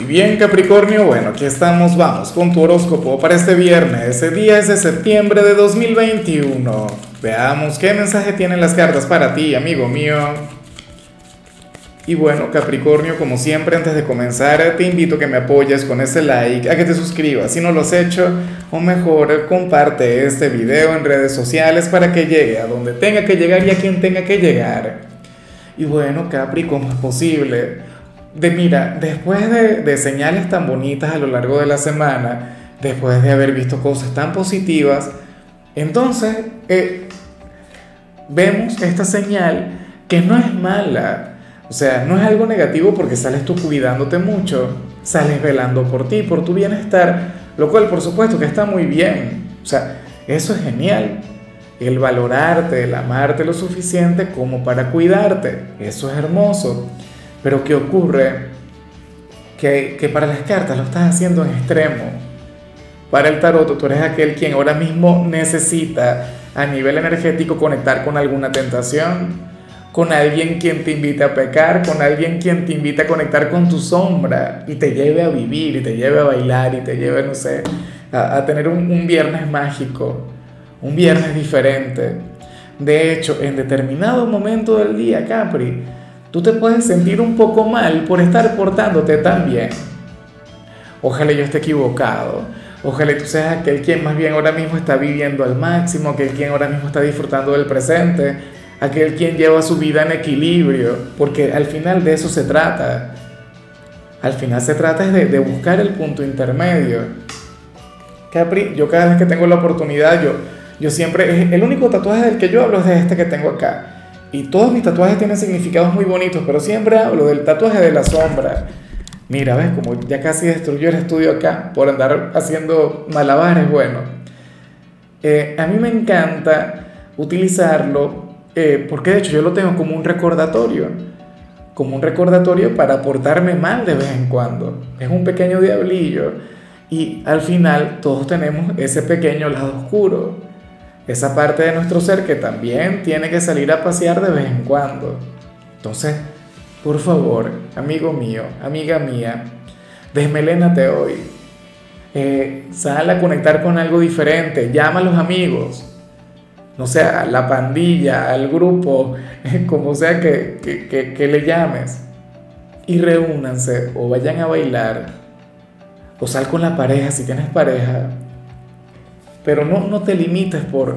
Y bien Capricornio, bueno, aquí estamos, vamos con tu horóscopo para este viernes, día es de septiembre de 2021. Veamos qué mensaje tienen las cartas para ti, amigo mío. Y bueno, Capricornio, como siempre, antes de comenzar, te invito a que me apoyes con ese like, a que te suscribas si no lo has hecho, o mejor, comparte este video en redes sociales para que llegue a donde tenga que llegar y a quien tenga que llegar. Y bueno, Capri, ¿cómo es posible? De mira, después de, señales tan bonitas a lo largo de la semana, después de haber visto cosas tan positivas, entonces eh, vemos esta señal que no es mala. O sea, no es algo negativo porque sales tú cuidándote mucho, sales velando por ti, por tu bienestar, lo cual por supuesto que está muy bien. O sea, eso es genial. El valorarte, el amarte lo suficiente como para cuidarte, eso es hermoso. Pero ¿qué ocurre? Que, que para las cartas lo estás haciendo en extremo. Para el tarot tú eres aquel quien ahora mismo necesita a nivel energético conectar con alguna tentación, con alguien quien te invite a pecar, con alguien quien te invite a conectar con tu sombra y te lleve a vivir y te lleve a bailar y te lleve, no sé, a, a tener un, un viernes mágico, un viernes diferente. De hecho, en determinado momento del día, Capri, tú te puedes sentir un poco mal por estar portándote tan bien. Ojalá yo esté equivocado. Ojalá tú seas aquel quien más bien ahora mismo está viviendo al máximo, aquel quien ahora mismo está disfrutando del presente, aquel quien lleva su vida en equilibrio, porque al final de eso se trata. Al final se trata de, de buscar el punto intermedio. Capri, yo cada vez que tengo la oportunidad, yo, yo siempre, el único tatuaje del que yo hablo es de este que tengo acá. Y todos mis tatuajes tienen significados muy bonitos, pero siempre hablo del tatuaje de la sombra. Mira, ves, como ya casi destruyó el estudio acá por andar haciendo malabares, bueno. Eh, a mí me encanta utilizarlo eh, porque de hecho yo lo tengo como un recordatorio, como un recordatorio para portarme mal de vez en cuando. Es un pequeño diablillo y al final todos tenemos ese pequeño lado oscuro esa parte de nuestro ser que también tiene que salir a pasear de vez en cuando. Entonces, por favor, amigo mío, amiga mía, desmelénate hoy. Eh, sal a conectar con algo diferente, llama a los amigos, no sé, a la pandilla, al grupo, como sea que, que, que le llames, y reúnanse o vayan a bailar, o sal con la pareja si tienes pareja, pero no, no te limites por,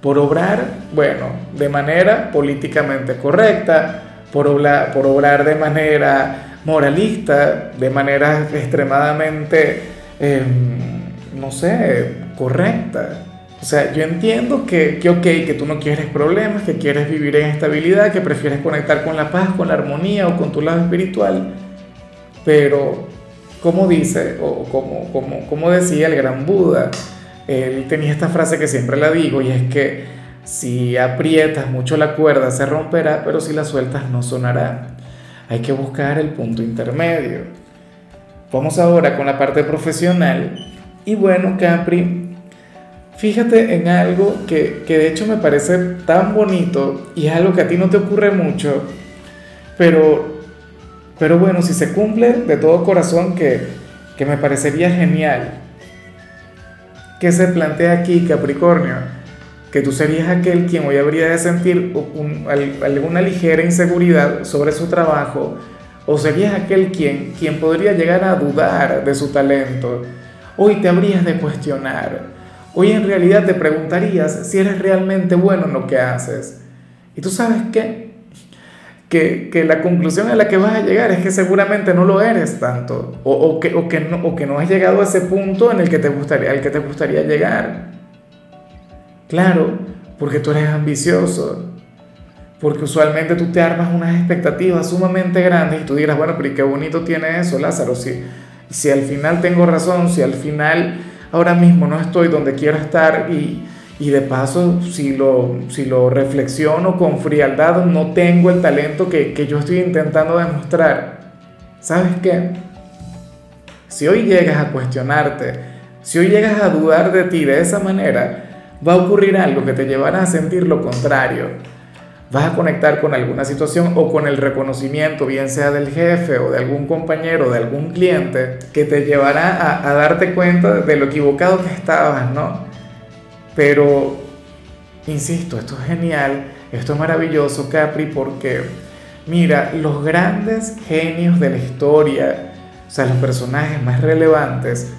por obrar, bueno, de manera políticamente correcta, por obrar, por obrar de manera moralista, de manera extremadamente, em, no sé, correcta. O sea, yo entiendo que, que, ok, que tú no quieres problemas, que quieres vivir en estabilidad, que prefieres conectar con la paz, con la armonía o con tu lado espiritual, pero como dice, o como, como, como decía el gran Buda, él tenía esta frase que siempre la digo y es que si aprietas mucho la cuerda se romperá, pero si la sueltas no sonará. Hay que buscar el punto intermedio. Vamos ahora con la parte profesional. Y bueno, Capri, fíjate en algo que, que de hecho me parece tan bonito y es algo que a ti no te ocurre mucho, pero, pero bueno, si se cumple de todo corazón que, que me parecería genial ¿Qué se plantea aquí, Capricornio? Que tú serías aquel quien hoy habría de sentir alguna ligera inseguridad sobre su trabajo, o serías aquel quien, quien podría llegar a dudar de su talento. Hoy te habrías de cuestionar. Hoy en realidad te preguntarías si eres realmente bueno en lo que haces. ¿Y tú sabes qué? Que, la conclusión a la que vas a llegar es que seguramente no lo eres tanto, o, que, o, que, no, o que no has llegado a ese punto en el que te gustaría, al que te gustaría llegar. Claro, porque tú eres ambicioso, porque usualmente tú te armas unas expectativas sumamente grandes y tú dirás, bueno, pero qué bonito tiene eso, Lázaro? Si, si al final tengo razón, si al final ahora mismo no estoy donde quiero estar y, y de paso, si lo, si lo reflexiono con frialdad, no tengo el talento que, que yo estoy intentando demostrar. ¿Sabes qué? Si hoy llegas a cuestionarte, si hoy llegas a dudar de ti de esa manera, va a ocurrir algo que te llevará a sentir lo contrario. vas a conectar con alguna situación o con el reconocimiento, bien sea del jefe o de algún compañero, de algún cliente, que te llevará a, a darte cuenta de lo equivocado que estabas, ¿no? Pero, insisto, esto es genial, esto es maravilloso, Capri, porque, mira, los grandes genios de la historia, o sea, los personajes más relevantes,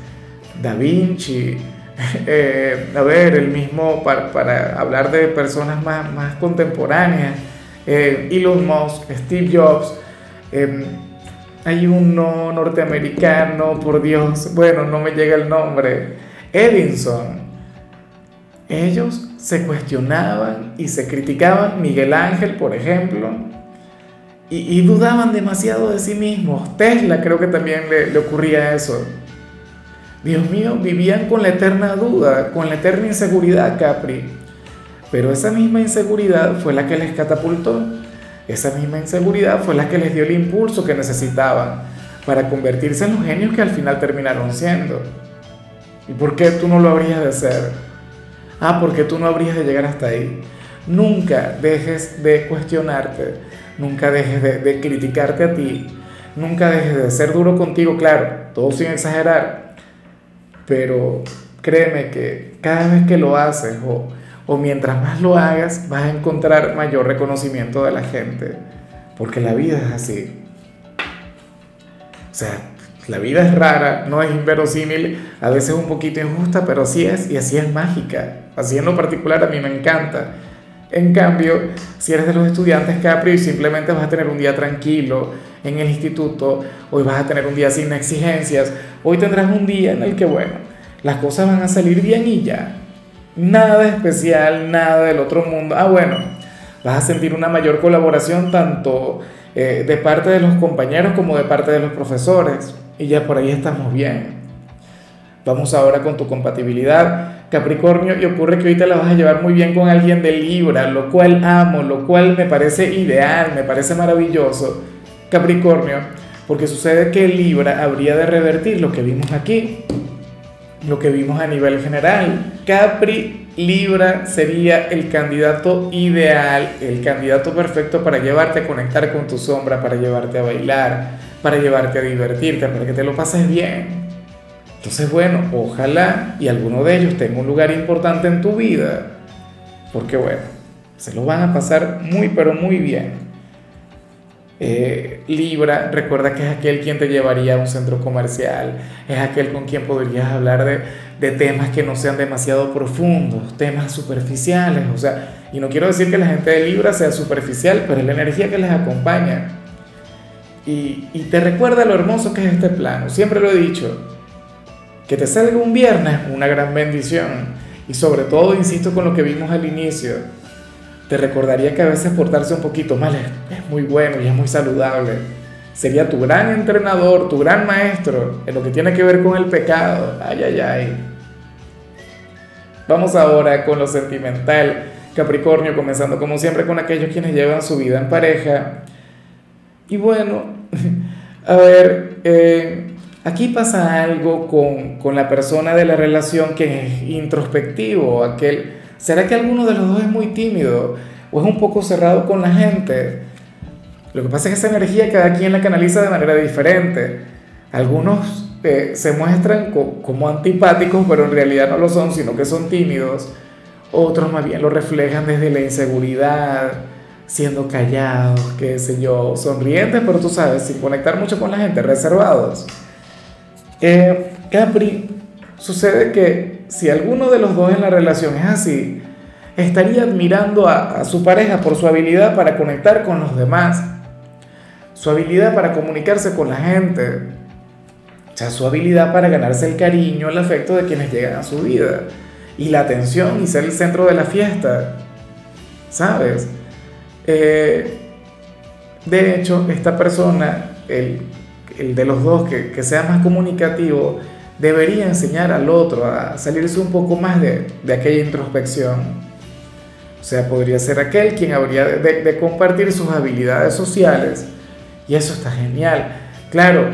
Da Vinci, eh, a ver, el mismo, para, hablar de personas más, más contemporáneas, eh, Elon Musk, Steve Jobs, eh, hay uno norteamericano, por Dios, bueno, no me llega el nombre, Edison. Ellos se cuestionaban y se criticaban, Miguel Ángel, por ejemplo, y, dudaban demasiado de sí mismos. Tesla creo que también le, le ocurría eso. Dios mío, vivían con la eterna duda, con la eterna inseguridad, Capri. Pero esa misma inseguridad fue la que les catapultó. Esa misma inseguridad fue la que les dio el impulso que necesitaban para convertirse en los genios que al final terminaron siendo. ¿Y por qué tú no lo habrías de ser? Ah, porque tú no habrías de llegar hasta ahí. Nunca dejes de cuestionarte, nunca dejes de, criticarte a ti, nunca dejes de ser duro contigo, claro, todo sin exagerar, pero créeme que cada vez que lo haces o, o mientras más lo hagas, vas a encontrar mayor reconocimiento de la gente, porque la vida es así. O sea, la vida es rara, no es inverosímil, a veces un poquito injusta, pero así es y así es mágica. Así en lo particular a mí me encanta. En cambio, si eres de los estudiantes Capri, simplemente vas a tener un día tranquilo en el instituto, hoy vas a tener un día sin exigencias, hoy tendrás un día en el que, bueno, las cosas van a salir bien y ya. Nada especial, nada del otro mundo. Ah, bueno, vas a sentir una mayor colaboración tanto eh, de parte de los compañeros como de parte de los profesores. Y ya por ahí estamos bien. Vamos ahora con tu compatibilidad, Capricornio, y ocurre que hoy te la vas a llevar muy bien con alguien de Libra, lo cual amo, lo cual me parece ideal, me parece maravilloso, Capricornio, porque sucede que Libra habría de revertir lo que vimos aquí, lo que vimos a nivel general. Capri Libra sería el candidato ideal, el candidato perfecto para llevarte a conectar con tu sombra, para llevarte a bailar, para llevarte a divertirte, para que te lo pases bien. Entonces, bueno, ojalá y alguno de ellos tenga un lugar importante en tu vida, porque bueno, se lo van a pasar muy, pero muy bien. Eh, Libra, recuerda que es aquel quien te llevaría a un centro comercial, es aquel con quien podrías hablar de, temas que no sean demasiado profundos, temas superficiales, o sea, y no quiero decir que la gente de Libra sea superficial, pero la energía que les acompaña. Y te recuerda lo hermoso que es este plano, siempre lo he dicho, que te salga un viernes, una gran bendición. Y sobre todo, insisto con lo que vimos al inicio, te recordaría que a veces portarse un poquito mal es, muy bueno y es muy saludable. Sería tu gran entrenador, tu gran maestro en lo que tiene que ver con el pecado. Ay, ay, ay. Vamos ahora con lo sentimental. Capricornio, comenzando como siempre con aquellos quienes llevan su vida en pareja. Y bueno, a ver, eh, Aquí pasa algo con, con, la persona de la relación que es introspectivo, aquel, ¿será que alguno de los dos es muy tímido o es un poco cerrado con la gente? Lo que pasa es que esa energía cada quien la canaliza de manera diferente. Algunos eh, se muestran co como antipáticos, pero en realidad no lo son, sino que son tímidos. Otros más bien lo reflejan desde la inseguridad, siendo callados, qué sé yo, sonrientes, pero tú sabes, sin conectar mucho con la gente, reservados. Eh, Capri, sucede que si alguno de los dos en la relación es así, estaría admirando a, su pareja por su habilidad para conectar con los demás, su habilidad para comunicarse con la gente, o su habilidad para ganarse el cariño, el afecto de quienes llegan a su vida, y la atención y ser el centro de la fiesta, ¿sabes? Eh, de hecho, esta persona, el de los dos que, sea más comunicativo, debería enseñar al otro a salirse un poco más de, de aquella introspección. O sea, podría ser aquel quien habría de, compartir sus habilidades sociales. Y eso está genial. Claro,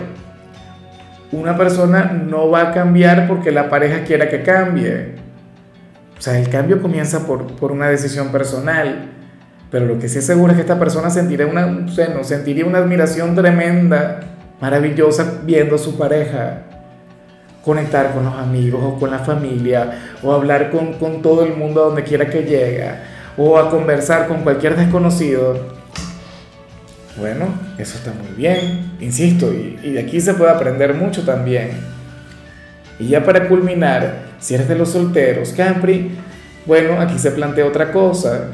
una persona no va a cambiar porque la pareja quiera que cambie. O sea, el cambio comienza por, por una decisión personal. Pero lo que sí es seguro es que esta persona sentiría una, no, sentiría una admiración tremenda, maravillosa, viendo a su pareja conectar con los amigos o con la familia, o hablar con, con todo el mundo a donde quiera que llegue, o a conversar con cualquier desconocido. Bueno, eso está muy bien, insisto, y, y de aquí se puede aprender mucho también. Y ya para culminar, si eres de los solteros, Capri, bueno, aquí se plantea otra cosa.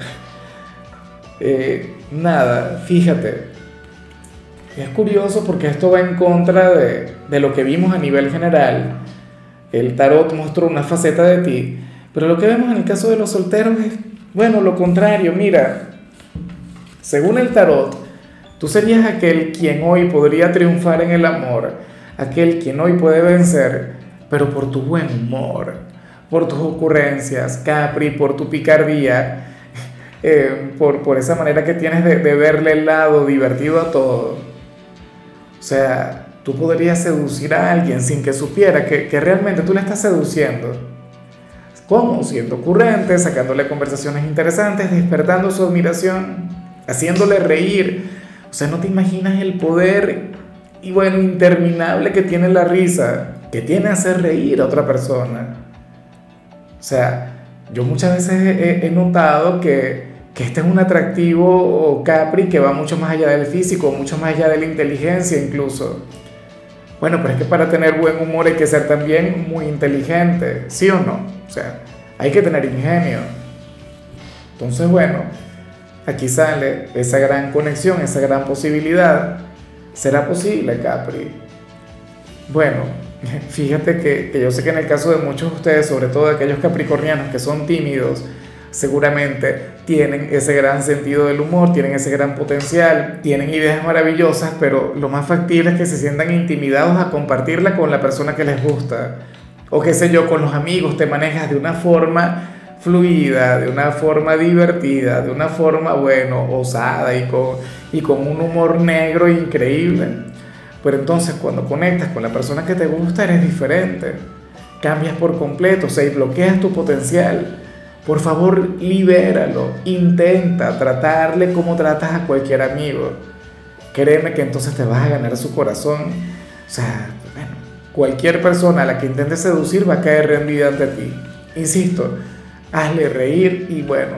Eh, nada, fíjate, es curioso porque esto va en contra de, de, lo que vimos a nivel general. El tarot mostró una faceta de ti, pero lo que vemos en el caso de los solteros es, bueno, lo contrario. Mira, según el tarot, tú serías aquel quien hoy podría triunfar en el amor, aquel quien hoy puede vencer, pero por tu buen humor, por tus ocurrencias, Capri, por tu picardía eh, por, por, esa manera que tienes de, de, verle el lado divertido a todo. O sea, tú podrías seducir a alguien sin que supiera que, que realmente tú le estás seduciendo. ¿Cómo? Siendo ocurrente, sacándole conversaciones interesantes, despertando su admiración, haciéndole reír. O sea, no te imaginas el poder y bueno, interminable que tiene la risa, que tiene hacer reír a otra persona. O sea, yo muchas veces he, notado que, que este es un atractivo Capri que va mucho más allá del físico, mucho más allá de la inteligencia incluso. Bueno, pero es que para tener buen humor hay que ser también muy inteligente, ¿sí o no? O sea, hay que tener ingenio. Entonces, bueno, aquí sale esa gran conexión, esa gran posibilidad. ¿Será posible, Capri? Bueno, fíjate que, que yo sé que en el caso de muchos de ustedes, sobre todo de aquellos capricornianos que son tímidos, seguramente tienen ese gran sentido del humor, tienen ese gran potencial, tienen ideas maravillosas, pero lo más factible es que se sientan intimidados a compartirla con la persona que les gusta. O qué sé yo, con los amigos te manejas de una forma fluida, de una forma divertida, de una forma, bueno, osada y con, y con un humor negro increíble. Pero entonces cuando conectas con la persona que te gusta eres diferente. Cambias por completo, o sea, y bloqueas tu potencial por favor, libéralo. Intenta tratarle como tratas a cualquier amigo. Créeme que entonces te vas a ganar su corazón. O sea, cualquier persona a la que intentes seducir va a caer rendida ante ti. Insisto, hazle reír y bueno,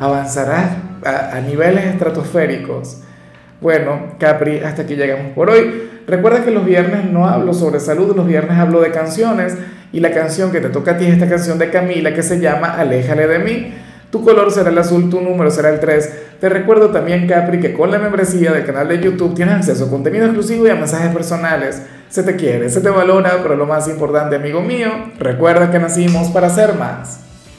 avanzarás a, a niveles estratosféricos. Bueno, Capri, hasta aquí llegamos por hoy. Recuerda que los viernes no hablo sobre salud, los viernes hablo de canciones y la canción que te toca a ti es esta canción de Camila que se llama Aléjale de mí. Tu color será el azul, tu número será el 3. Te recuerdo también, Capri, que con la membresía del canal de YouTube tienes acceso a contenido exclusivo y a mensajes personales. Se te quiere, se te valora, pero lo más importante, amigo mío, recuerda que nacimos para ser más.